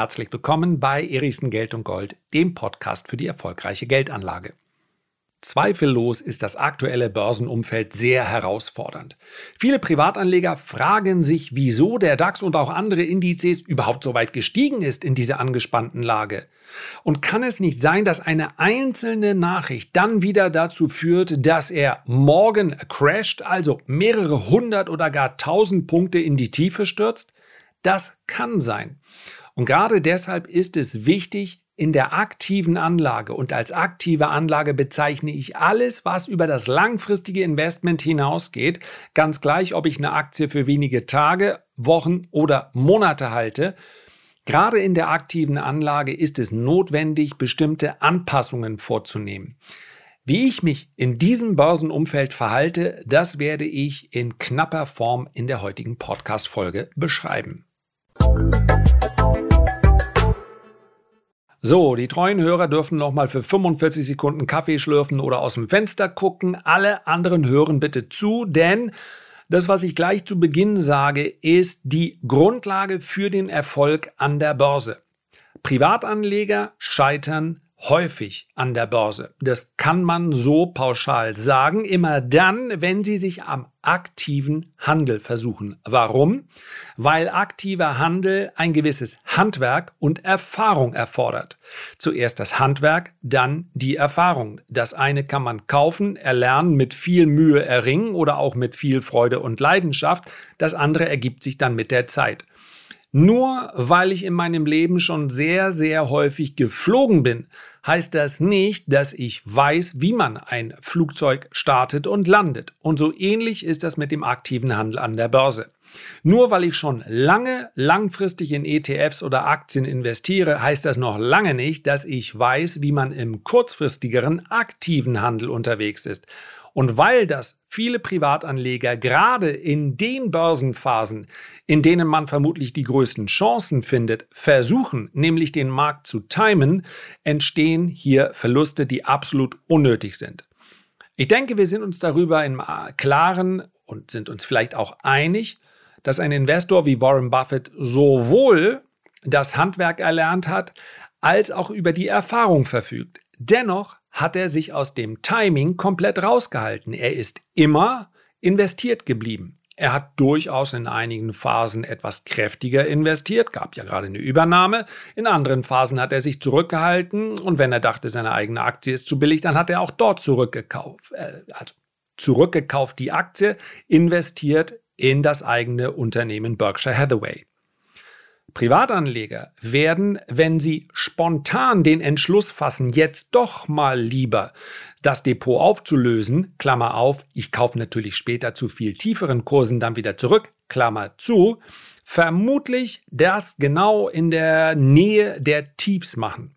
herzlich willkommen bei Erichsen Geld und Gold, dem Podcast für die erfolgreiche Geldanlage. Zweifellos ist das aktuelle Börsenumfeld sehr herausfordernd. Viele Privatanleger fragen sich, wieso der DAX und auch andere Indizes überhaupt so weit gestiegen ist in dieser angespannten Lage. Und kann es nicht sein, dass eine einzelne Nachricht dann wieder dazu führt, dass er morgen crasht, also mehrere hundert oder gar tausend Punkte in die Tiefe stürzt? Das kann sein. Und gerade deshalb ist es wichtig, in der aktiven Anlage und als aktive Anlage bezeichne ich alles, was über das langfristige Investment hinausgeht, ganz gleich, ob ich eine Aktie für wenige Tage, Wochen oder Monate halte. Gerade in der aktiven Anlage ist es notwendig, bestimmte Anpassungen vorzunehmen. Wie ich mich in diesem Börsenumfeld verhalte, das werde ich in knapper Form in der heutigen Podcast-Folge beschreiben. So, die treuen Hörer dürfen nochmal für 45 Sekunden Kaffee schlürfen oder aus dem Fenster gucken. Alle anderen hören bitte zu, denn das, was ich gleich zu Beginn sage, ist die Grundlage für den Erfolg an der Börse. Privatanleger scheitern häufig an der Börse. Das kann man so pauschal sagen, immer dann, wenn sie sich am aktiven Handel versuchen. Warum? Weil aktiver Handel ein gewisses Handwerk und Erfahrung erfordert. Zuerst das Handwerk, dann die Erfahrung. Das eine kann man kaufen, erlernen, mit viel Mühe erringen oder auch mit viel Freude und Leidenschaft. Das andere ergibt sich dann mit der Zeit. Nur weil ich in meinem Leben schon sehr, sehr häufig geflogen bin, heißt das nicht, dass ich weiß, wie man ein Flugzeug startet und landet. Und so ähnlich ist das mit dem aktiven Handel an der Börse. Nur weil ich schon lange langfristig in ETFs oder Aktien investiere, heißt das noch lange nicht, dass ich weiß, wie man im kurzfristigeren aktiven Handel unterwegs ist. Und weil das viele Privatanleger gerade in den Börsenphasen, in denen man vermutlich die größten Chancen findet, versuchen, nämlich den Markt zu timen, entstehen hier Verluste, die absolut unnötig sind. Ich denke, wir sind uns darüber im Klaren und sind uns vielleicht auch einig, dass ein Investor wie Warren Buffett sowohl das Handwerk erlernt hat, als auch über die Erfahrung verfügt. Dennoch hat er sich aus dem Timing komplett rausgehalten. Er ist immer investiert geblieben. Er hat durchaus in einigen Phasen etwas kräftiger investiert, gab ja gerade eine Übernahme. In anderen Phasen hat er sich zurückgehalten und wenn er dachte, seine eigene Aktie ist zu billig, dann hat er auch dort zurückgekauft. Äh, also zurückgekauft die Aktie, investiert in das eigene Unternehmen Berkshire Hathaway. Privatanleger werden, wenn sie spontan den Entschluss fassen, jetzt doch mal lieber das Depot aufzulösen, Klammer auf, ich kaufe natürlich später zu viel tieferen Kursen dann wieder zurück, Klammer zu, vermutlich das genau in der Nähe der Tiefs machen,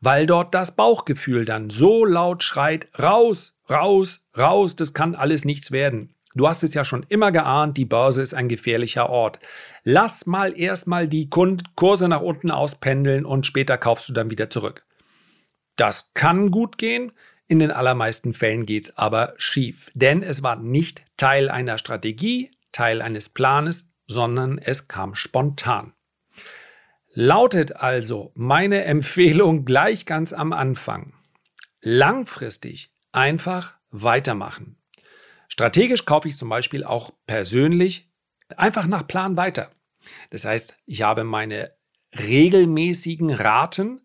weil dort das Bauchgefühl dann so laut schreit, raus, raus, raus, das kann alles nichts werden. Du hast es ja schon immer geahnt, die Börse ist ein gefährlicher Ort. Lass mal erstmal die Kurse nach unten auspendeln und später kaufst du dann wieder zurück. Das kann gut gehen, in den allermeisten Fällen geht es aber schief, denn es war nicht Teil einer Strategie, Teil eines Planes, sondern es kam spontan. Lautet also meine Empfehlung gleich ganz am Anfang. Langfristig einfach weitermachen. Strategisch kaufe ich zum Beispiel auch persönlich einfach nach Plan weiter. Das heißt, ich habe meine regelmäßigen Raten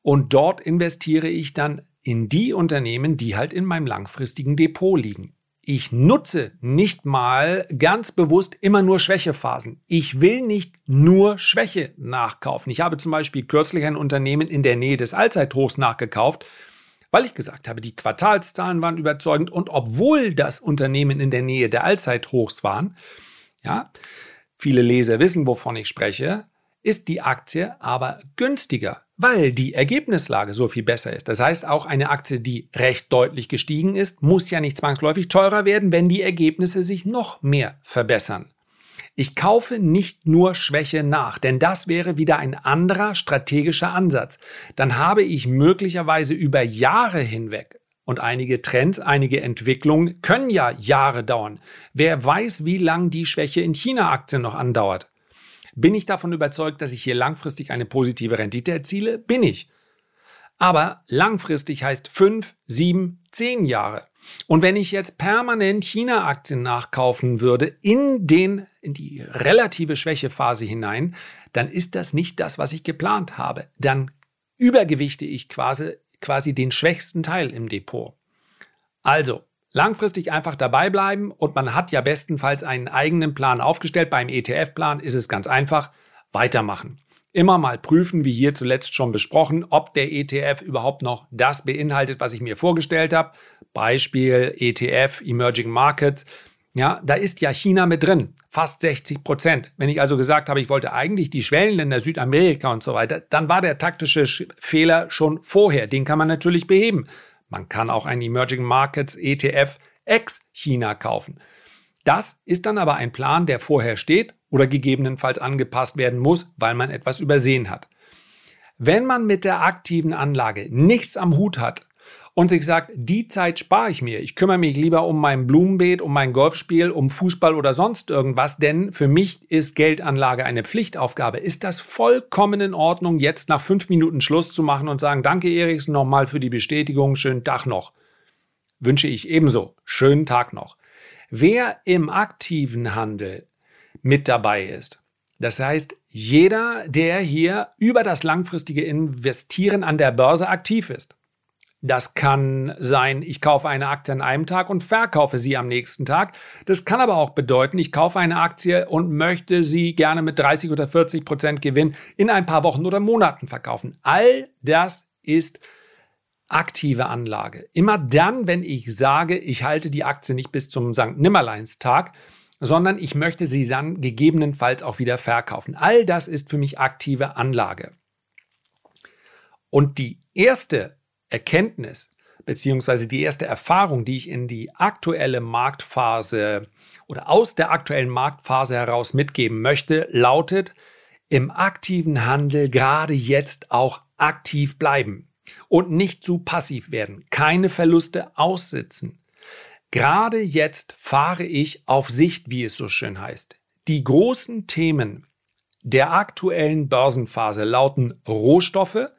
und dort investiere ich dann in die Unternehmen, die halt in meinem langfristigen Depot liegen. Ich nutze nicht mal ganz bewusst immer nur Schwächephasen. Ich will nicht nur Schwäche nachkaufen. Ich habe zum Beispiel kürzlich ein Unternehmen in der Nähe des Allzeithochs nachgekauft weil ich gesagt habe, die Quartalszahlen waren überzeugend und obwohl das Unternehmen in der Nähe der Allzeithochs waren, ja, viele Leser wissen, wovon ich spreche, ist die Aktie aber günstiger, weil die Ergebnislage so viel besser ist. Das heißt, auch eine Aktie, die recht deutlich gestiegen ist, muss ja nicht zwangsläufig teurer werden, wenn die Ergebnisse sich noch mehr verbessern. Ich kaufe nicht nur Schwäche nach, denn das wäre wieder ein anderer strategischer Ansatz. Dann habe ich möglicherweise über Jahre hinweg und einige Trends, einige Entwicklungen können ja Jahre dauern. Wer weiß, wie lang die Schwäche in China-Aktien noch andauert. Bin ich davon überzeugt, dass ich hier langfristig eine positive Rendite erziele? Bin ich. Aber langfristig heißt fünf, sieben, zehn Jahre. Und wenn ich jetzt permanent China-Aktien nachkaufen würde in, den, in die relative Schwächephase hinein, dann ist das nicht das, was ich geplant habe. Dann übergewichte ich quasi, quasi den schwächsten Teil im Depot. Also, langfristig einfach dabei bleiben und man hat ja bestenfalls einen eigenen Plan aufgestellt. Beim ETF-Plan ist es ganz einfach, weitermachen. Immer mal prüfen, wie hier zuletzt schon besprochen, ob der ETF überhaupt noch das beinhaltet, was ich mir vorgestellt habe. Beispiel ETF, Emerging Markets. Ja, da ist ja China mit drin, fast 60 Prozent. Wenn ich also gesagt habe, ich wollte eigentlich die Schwellenländer Südamerika und so weiter, dann war der taktische Fehler schon vorher. Den kann man natürlich beheben. Man kann auch einen Emerging Markets ETF ex-China kaufen. Das ist dann aber ein Plan, der vorher steht oder gegebenenfalls angepasst werden muss, weil man etwas übersehen hat. Wenn man mit der aktiven Anlage nichts am Hut hat und sich sagt, die Zeit spare ich mir, ich kümmere mich lieber um mein Blumenbeet, um mein Golfspiel, um Fußball oder sonst irgendwas, denn für mich ist Geldanlage eine Pflichtaufgabe, ist das vollkommen in Ordnung, jetzt nach fünf Minuten Schluss zu machen und sagen, danke Eriksen nochmal für die Bestätigung, schönen Tag noch. Wünsche ich ebenso, schönen Tag noch. Wer im aktiven Handel mit dabei ist. Das heißt, jeder, der hier über das langfristige Investieren an der Börse aktiv ist. Das kann sein, ich kaufe eine Aktie an einem Tag und verkaufe sie am nächsten Tag. Das kann aber auch bedeuten, ich kaufe eine Aktie und möchte sie gerne mit 30 oder 40 Prozent Gewinn in ein paar Wochen oder Monaten verkaufen. All das ist aktive Anlage. Immer dann, wenn ich sage, ich halte die Aktie nicht bis zum St. Nimmerleinstag, sondern ich möchte sie dann gegebenenfalls auch wieder verkaufen. All das ist für mich aktive Anlage. Und die erste Erkenntnis beziehungsweise die erste Erfahrung, die ich in die aktuelle Marktphase oder aus der aktuellen Marktphase heraus mitgeben möchte, lautet, im aktiven Handel gerade jetzt auch aktiv bleiben und nicht zu passiv werden, keine Verluste aussitzen, Gerade jetzt fahre ich auf Sicht, wie es so schön heißt. Die großen Themen der aktuellen Börsenphase lauten Rohstoffe.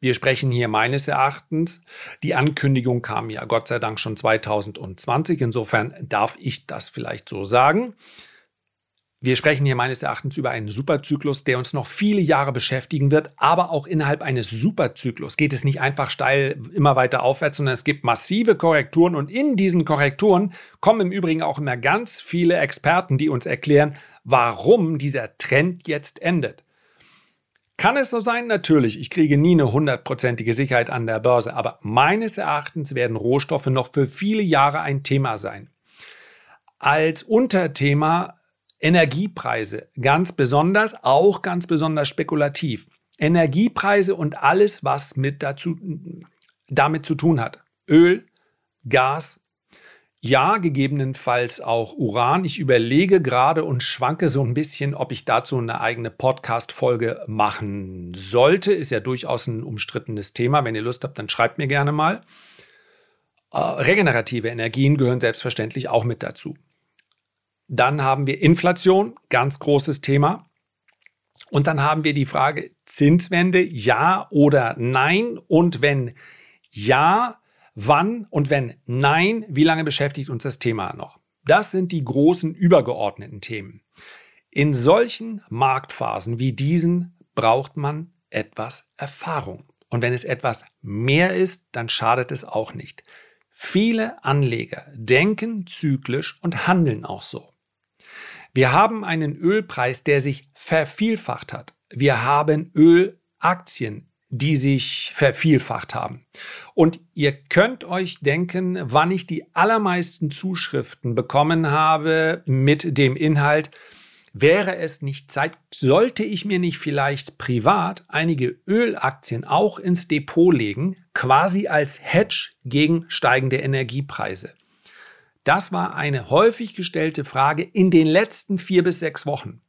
Wir sprechen hier meines Erachtens. Die Ankündigung kam ja Gott sei Dank schon 2020. Insofern darf ich das vielleicht so sagen. Wir sprechen hier meines Erachtens über einen Superzyklus, der uns noch viele Jahre beschäftigen wird, aber auch innerhalb eines Superzyklus geht es nicht einfach steil immer weiter aufwärts, sondern es gibt massive Korrekturen und in diesen Korrekturen kommen im Übrigen auch immer ganz viele Experten, die uns erklären, warum dieser Trend jetzt endet. Kann es so sein? Natürlich, ich kriege nie eine hundertprozentige Sicherheit an der Börse, aber meines Erachtens werden Rohstoffe noch für viele Jahre ein Thema sein. Als Unterthema Energiepreise, ganz besonders, auch ganz besonders spekulativ. Energiepreise und alles, was mit dazu, damit zu tun hat. Öl, Gas, ja, gegebenenfalls auch Uran. Ich überlege gerade und schwanke so ein bisschen, ob ich dazu eine eigene Podcast-Folge machen sollte. Ist ja durchaus ein umstrittenes Thema. Wenn ihr Lust habt, dann schreibt mir gerne mal. Äh, regenerative Energien gehören selbstverständlich auch mit dazu. Dann haben wir Inflation, ganz großes Thema. Und dann haben wir die Frage Zinswende, ja oder nein? Und wenn ja, wann? Und wenn nein, wie lange beschäftigt uns das Thema noch? Das sind die großen übergeordneten Themen. In solchen Marktphasen wie diesen braucht man etwas Erfahrung. Und wenn es etwas mehr ist, dann schadet es auch nicht. Viele Anleger denken zyklisch und handeln auch so. Wir haben einen Ölpreis, der sich vervielfacht hat. Wir haben Ölaktien, die sich vervielfacht haben. Und ihr könnt euch denken, wann ich die allermeisten Zuschriften bekommen habe mit dem Inhalt, wäre es nicht Zeit, sollte ich mir nicht vielleicht privat einige Ölaktien auch ins Depot legen, quasi als Hedge gegen steigende Energiepreise. Das war eine häufig gestellte Frage in den letzten vier bis sechs Wochen.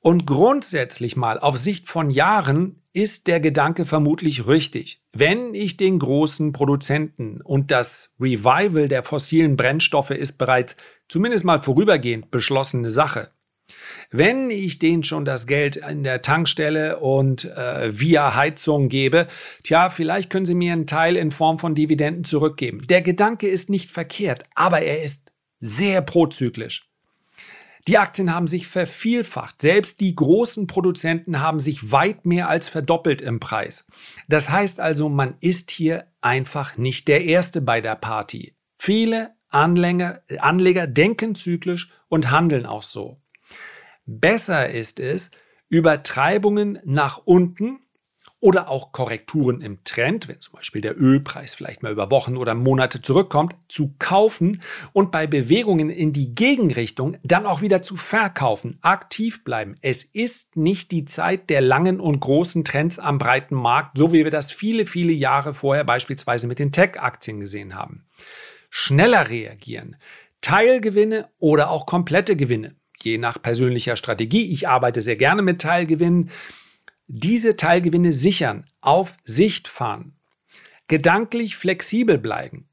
Und grundsätzlich mal auf Sicht von Jahren ist der Gedanke vermutlich richtig. Wenn ich den großen Produzenten und das Revival der fossilen Brennstoffe ist bereits zumindest mal vorübergehend beschlossene Sache. Wenn ich denen schon das Geld in der Tankstelle und äh, via Heizung gebe, tja, vielleicht können sie mir einen Teil in Form von Dividenden zurückgeben. Der Gedanke ist nicht verkehrt, aber er ist sehr prozyklisch. Die Aktien haben sich vervielfacht. Selbst die großen Produzenten haben sich weit mehr als verdoppelt im Preis. Das heißt also, man ist hier einfach nicht der Erste bei der Party. Viele Anleger, Anleger denken zyklisch und handeln auch so. Besser ist es, Übertreibungen nach unten oder auch Korrekturen im Trend, wenn zum Beispiel der Ölpreis vielleicht mal über Wochen oder Monate zurückkommt, zu kaufen und bei Bewegungen in die Gegenrichtung dann auch wieder zu verkaufen, aktiv bleiben. Es ist nicht die Zeit der langen und großen Trends am breiten Markt, so wie wir das viele, viele Jahre vorher beispielsweise mit den Tech-Aktien gesehen haben. Schneller reagieren, Teilgewinne oder auch komplette Gewinne, je nach persönlicher Strategie. Ich arbeite sehr gerne mit Teilgewinnen diese Teilgewinne sichern, auf Sicht fahren, gedanklich flexibel bleiben,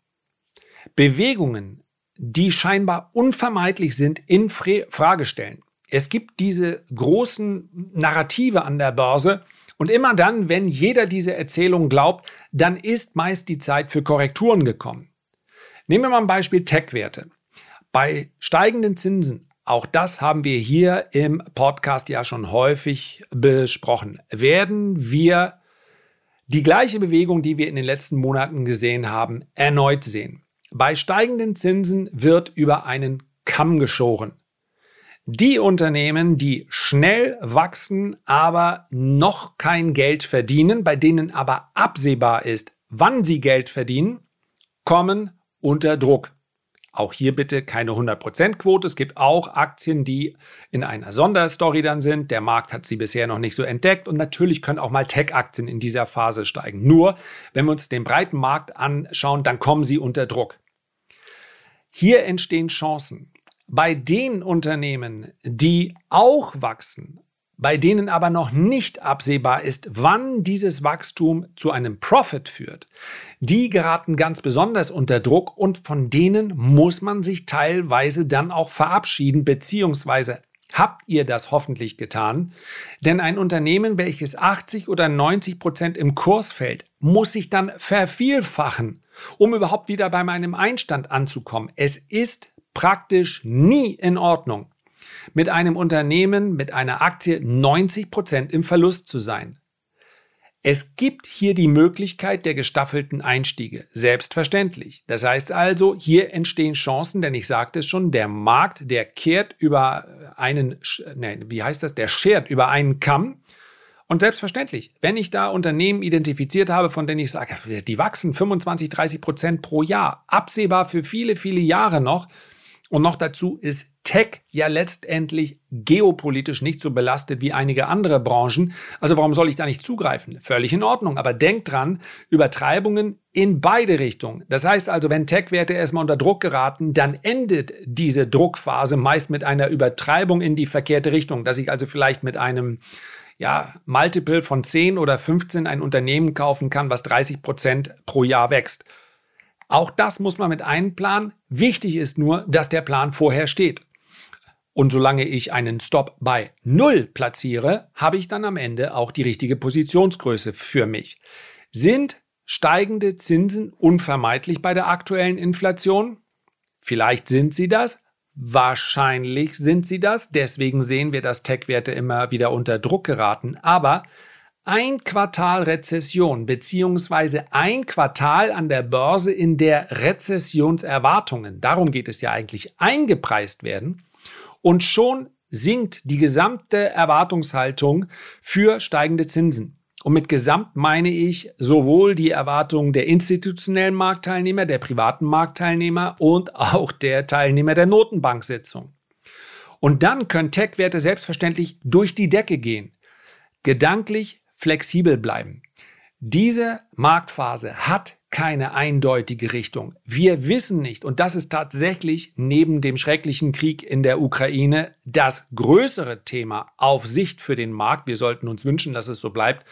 Bewegungen, die scheinbar unvermeidlich sind, in Frage stellen. Es gibt diese großen Narrative an der Börse und immer dann, wenn jeder diese Erzählung glaubt, dann ist meist die Zeit für Korrekturen gekommen. Nehmen wir mal ein Beispiel Tech-Werte. Bei steigenden Zinsen auch das haben wir hier im Podcast ja schon häufig besprochen. Werden wir die gleiche Bewegung, die wir in den letzten Monaten gesehen haben, erneut sehen. Bei steigenden Zinsen wird über einen Kamm geschoren. Die Unternehmen, die schnell wachsen, aber noch kein Geld verdienen, bei denen aber absehbar ist, wann sie Geld verdienen, kommen unter Druck. Auch hier bitte keine 100%-Quote. Es gibt auch Aktien, die in einer Sonderstory dann sind. Der Markt hat sie bisher noch nicht so entdeckt. Und natürlich können auch mal Tech-Aktien in dieser Phase steigen. Nur, wenn wir uns den breiten Markt anschauen, dann kommen sie unter Druck. Hier entstehen Chancen. Bei den Unternehmen, die auch wachsen, bei denen aber noch nicht absehbar ist, wann dieses Wachstum zu einem Profit führt, die geraten ganz besonders unter Druck und von denen muss man sich teilweise dann auch verabschieden, beziehungsweise habt ihr das hoffentlich getan? Denn ein Unternehmen, welches 80 oder 90 Prozent im Kurs fällt, muss sich dann vervielfachen, um überhaupt wieder bei meinem Einstand anzukommen. Es ist praktisch nie in Ordnung, mit einem Unternehmen mit einer Aktie 90 Prozent im Verlust zu sein. Es gibt hier die Möglichkeit der gestaffelten Einstiege, selbstverständlich. Das heißt also, hier entstehen Chancen, denn ich sagte es schon, der Markt, der kehrt über einen, nein, wie heißt das, der schert über einen Kamm. Und selbstverständlich, wenn ich da Unternehmen identifiziert habe, von denen ich sage, die wachsen 25, 30 Prozent pro Jahr, absehbar für viele, viele Jahre noch, und noch dazu ist Tech ja letztendlich geopolitisch nicht so belastet wie einige andere Branchen. Also warum soll ich da nicht zugreifen? Völlig in Ordnung. Aber denkt dran, Übertreibungen in beide Richtungen. Das heißt also, wenn Tech-Werte erstmal unter Druck geraten, dann endet diese Druckphase meist mit einer Übertreibung in die verkehrte Richtung, dass ich also vielleicht mit einem ja, Multiple von 10 oder 15 ein Unternehmen kaufen kann, was 30 Prozent pro Jahr wächst. Auch das muss man mit einplanen. Wichtig ist nur, dass der Plan vorher steht. Und solange ich einen Stop bei Null platziere, habe ich dann am Ende auch die richtige Positionsgröße für mich. Sind steigende Zinsen unvermeidlich bei der aktuellen Inflation? Vielleicht sind sie das. Wahrscheinlich sind sie das. Deswegen sehen wir, dass Tech-Werte immer wieder unter Druck geraten. Aber ein Quartal Rezession beziehungsweise ein Quartal an der Börse, in der Rezessionserwartungen, darum geht es ja eigentlich, eingepreist werden und schon sinkt die gesamte Erwartungshaltung für steigende Zinsen. Und mit gesamt meine ich sowohl die Erwartungen der institutionellen Marktteilnehmer, der privaten Marktteilnehmer und auch der Teilnehmer der Notenbanksitzung. Und dann können Tech-Werte selbstverständlich durch die Decke gehen. Gedanklich flexibel bleiben. Diese Marktphase hat keine eindeutige Richtung. Wir wissen nicht, und das ist tatsächlich neben dem schrecklichen Krieg in der Ukraine das größere Thema auf Sicht für den Markt. Wir sollten uns wünschen, dass es so bleibt.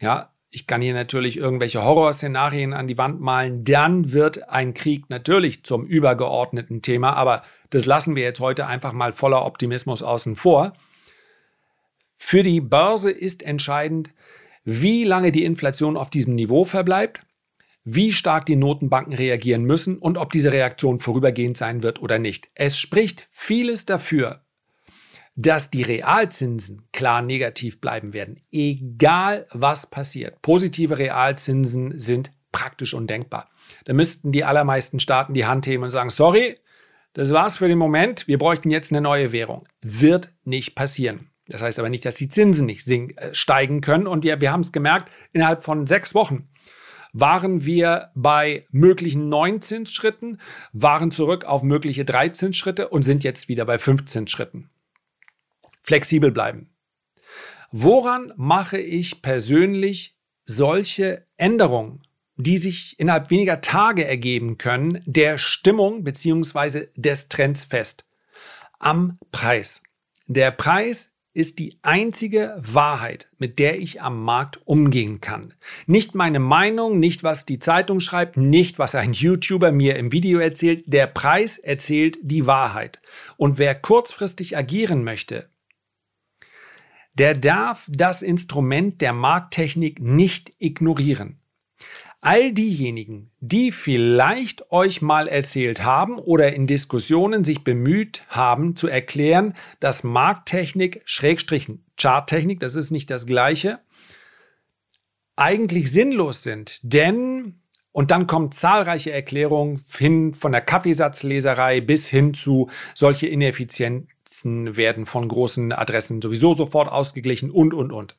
Ja, ich kann hier natürlich irgendwelche Horrorszenarien an die Wand malen. Dann wird ein Krieg natürlich zum übergeordneten Thema, aber das lassen wir jetzt heute einfach mal voller Optimismus außen vor. Für die Börse ist entscheidend, wie lange die Inflation auf diesem Niveau verbleibt, wie stark die Notenbanken reagieren müssen und ob diese Reaktion vorübergehend sein wird oder nicht. Es spricht vieles dafür, dass die Realzinsen klar negativ bleiben werden, egal was passiert. Positive Realzinsen sind praktisch undenkbar. Da müssten die allermeisten Staaten die Hand heben und sagen, sorry, das war's für den Moment, wir bräuchten jetzt eine neue Währung. Wird nicht passieren. Das heißt aber nicht, dass die Zinsen nicht äh, steigen können. Und wir, wir haben es gemerkt, innerhalb von sechs Wochen waren wir bei möglichen neun Zinsschritten, waren zurück auf mögliche drei Zinsschritte und sind jetzt wieder bei 15 Schritten. Flexibel bleiben. Woran mache ich persönlich solche Änderungen, die sich innerhalb weniger Tage ergeben können, der Stimmung bzw. des Trends fest? Am Preis. Der Preis ist die einzige Wahrheit, mit der ich am Markt umgehen kann. Nicht meine Meinung, nicht was die Zeitung schreibt, nicht was ein YouTuber mir im Video erzählt. Der Preis erzählt die Wahrheit. Und wer kurzfristig agieren möchte, der darf das Instrument der Markttechnik nicht ignorieren all diejenigen, die vielleicht euch mal erzählt haben oder in Diskussionen sich bemüht haben zu erklären, dass Markttechnik, Schrägstrichen, Charttechnik, das ist nicht das gleiche, eigentlich sinnlos sind. Denn, und dann kommen zahlreiche Erklärungen hin von der Kaffeesatzleserei bis hin zu solche Ineffizienzen werden von großen Adressen sowieso sofort ausgeglichen und, und, und.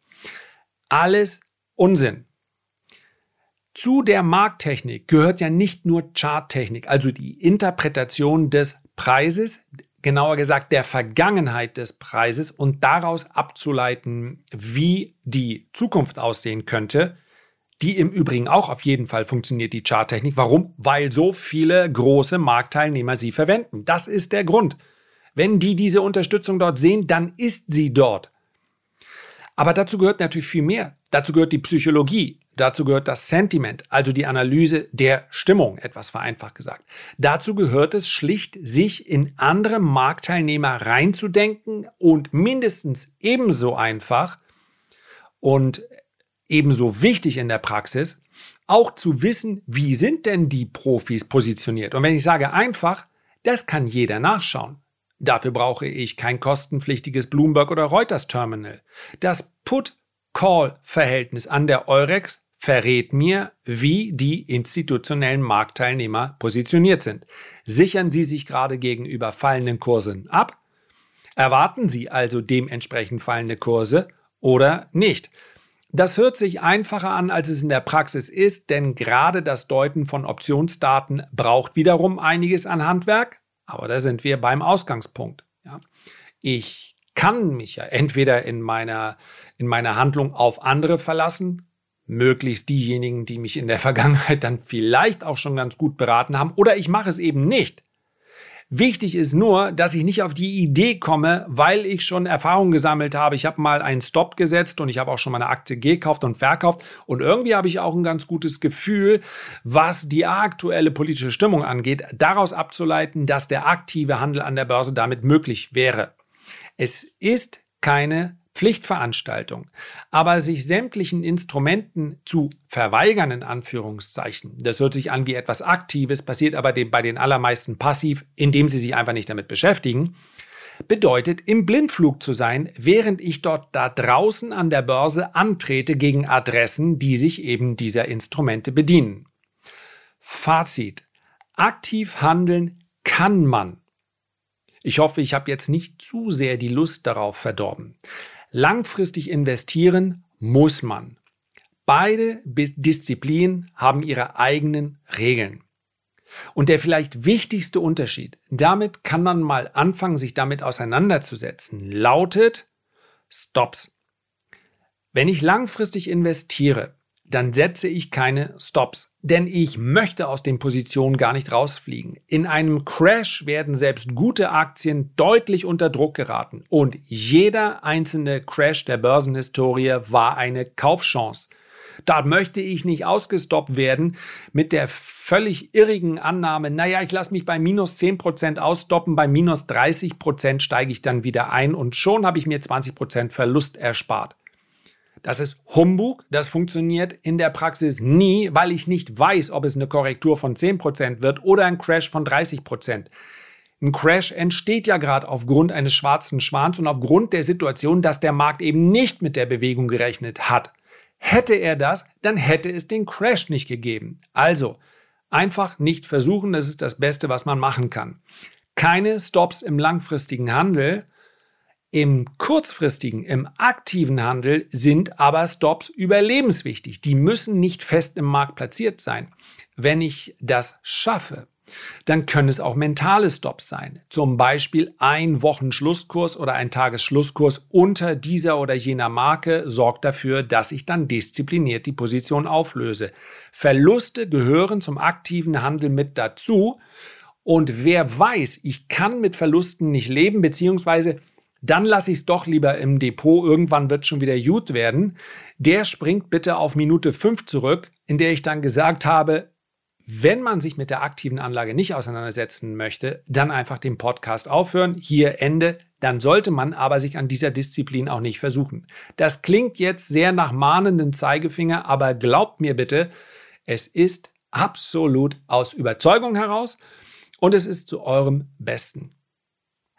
Alles Unsinn. Zu der Markttechnik gehört ja nicht nur Charttechnik, also die Interpretation des Preises, genauer gesagt der Vergangenheit des Preises und daraus abzuleiten, wie die Zukunft aussehen könnte, die im Übrigen auch auf jeden Fall funktioniert, die Charttechnik. Warum? Weil so viele große Marktteilnehmer sie verwenden. Das ist der Grund. Wenn die diese Unterstützung dort sehen, dann ist sie dort. Aber dazu gehört natürlich viel mehr. Dazu gehört die Psychologie, Dazu gehört das Sentiment, also die Analyse der Stimmung, etwas vereinfacht gesagt. Dazu gehört es schlicht, sich in andere Marktteilnehmer reinzudenken und mindestens ebenso einfach und ebenso wichtig in der Praxis, auch zu wissen, wie sind denn die Profis positioniert. Und wenn ich sage einfach, das kann jeder nachschauen. Dafür brauche ich kein kostenpflichtiges Bloomberg oder Reuters Terminal. Das Put-Call-Verhältnis an der Eurex verrät mir, wie die institutionellen Marktteilnehmer positioniert sind. Sichern Sie sich gerade gegenüber fallenden Kursen ab? Erwarten Sie also dementsprechend fallende Kurse oder nicht? Das hört sich einfacher an, als es in der Praxis ist, denn gerade das Deuten von Optionsdaten braucht wiederum einiges an Handwerk, aber da sind wir beim Ausgangspunkt. Ja. Ich kann mich ja entweder in meiner, in meiner Handlung auf andere verlassen, möglichst diejenigen, die mich in der Vergangenheit dann vielleicht auch schon ganz gut beraten haben, oder ich mache es eben nicht. Wichtig ist nur, dass ich nicht auf die Idee komme, weil ich schon Erfahrung gesammelt habe. Ich habe mal einen Stop gesetzt und ich habe auch schon mal eine Aktie gekauft und verkauft. Und irgendwie habe ich auch ein ganz gutes Gefühl, was die aktuelle politische Stimmung angeht, daraus abzuleiten, dass der aktive Handel an der Börse damit möglich wäre. Es ist keine Pflichtveranstaltung. Aber sich sämtlichen Instrumenten zu verweigern, in Anführungszeichen, das hört sich an wie etwas Aktives, passiert aber bei den allermeisten passiv, indem sie sich einfach nicht damit beschäftigen, bedeutet, im Blindflug zu sein, während ich dort da draußen an der Börse antrete gegen Adressen, die sich eben dieser Instrumente bedienen. Fazit. Aktiv handeln kann man. Ich hoffe, ich habe jetzt nicht zu sehr die Lust darauf verdorben. Langfristig investieren muss man. Beide Disziplinen haben ihre eigenen Regeln. Und der vielleicht wichtigste Unterschied, damit kann man mal anfangen, sich damit auseinanderzusetzen, lautet Stops. Wenn ich langfristig investiere, dann setze ich keine Stops. Denn ich möchte aus den Positionen gar nicht rausfliegen. In einem Crash werden selbst gute Aktien deutlich unter Druck geraten. Und jeder einzelne Crash der Börsenhistorie war eine Kaufchance. Da möchte ich nicht ausgestoppt werden mit der völlig irrigen Annahme, naja, ich lasse mich bei minus 10% ausstoppen, bei minus 30% steige ich dann wieder ein und schon habe ich mir 20% Verlust erspart. Das ist Humbug, das funktioniert in der Praxis nie, weil ich nicht weiß, ob es eine Korrektur von 10% wird oder ein Crash von 30%. Ein Crash entsteht ja gerade aufgrund eines schwarzen Schwans und aufgrund der Situation, dass der Markt eben nicht mit der Bewegung gerechnet hat. Hätte er das, dann hätte es den Crash nicht gegeben. Also, einfach nicht versuchen, das ist das Beste, was man machen kann. Keine Stops im langfristigen Handel, im kurzfristigen, im aktiven Handel sind aber Stops überlebenswichtig. Die müssen nicht fest im Markt platziert sein. Wenn ich das schaffe, dann können es auch mentale Stops sein. Zum Beispiel ein Wochenschlusskurs oder ein Tagesschlusskurs unter dieser oder jener Marke sorgt dafür, dass ich dann diszipliniert die Position auflöse. Verluste gehören zum aktiven Handel mit dazu. Und wer weiß, ich kann mit Verlusten nicht leben, beziehungsweise dann lasse ich es doch lieber im Depot, irgendwann wird schon wieder gut werden. Der springt bitte auf Minute 5 zurück, in der ich dann gesagt habe, wenn man sich mit der aktiven Anlage nicht auseinandersetzen möchte, dann einfach den Podcast aufhören. Hier Ende. Dann sollte man aber sich an dieser Disziplin auch nicht versuchen. Das klingt jetzt sehr nach mahnenden Zeigefinger, aber glaubt mir bitte, es ist absolut aus Überzeugung heraus und es ist zu eurem Besten.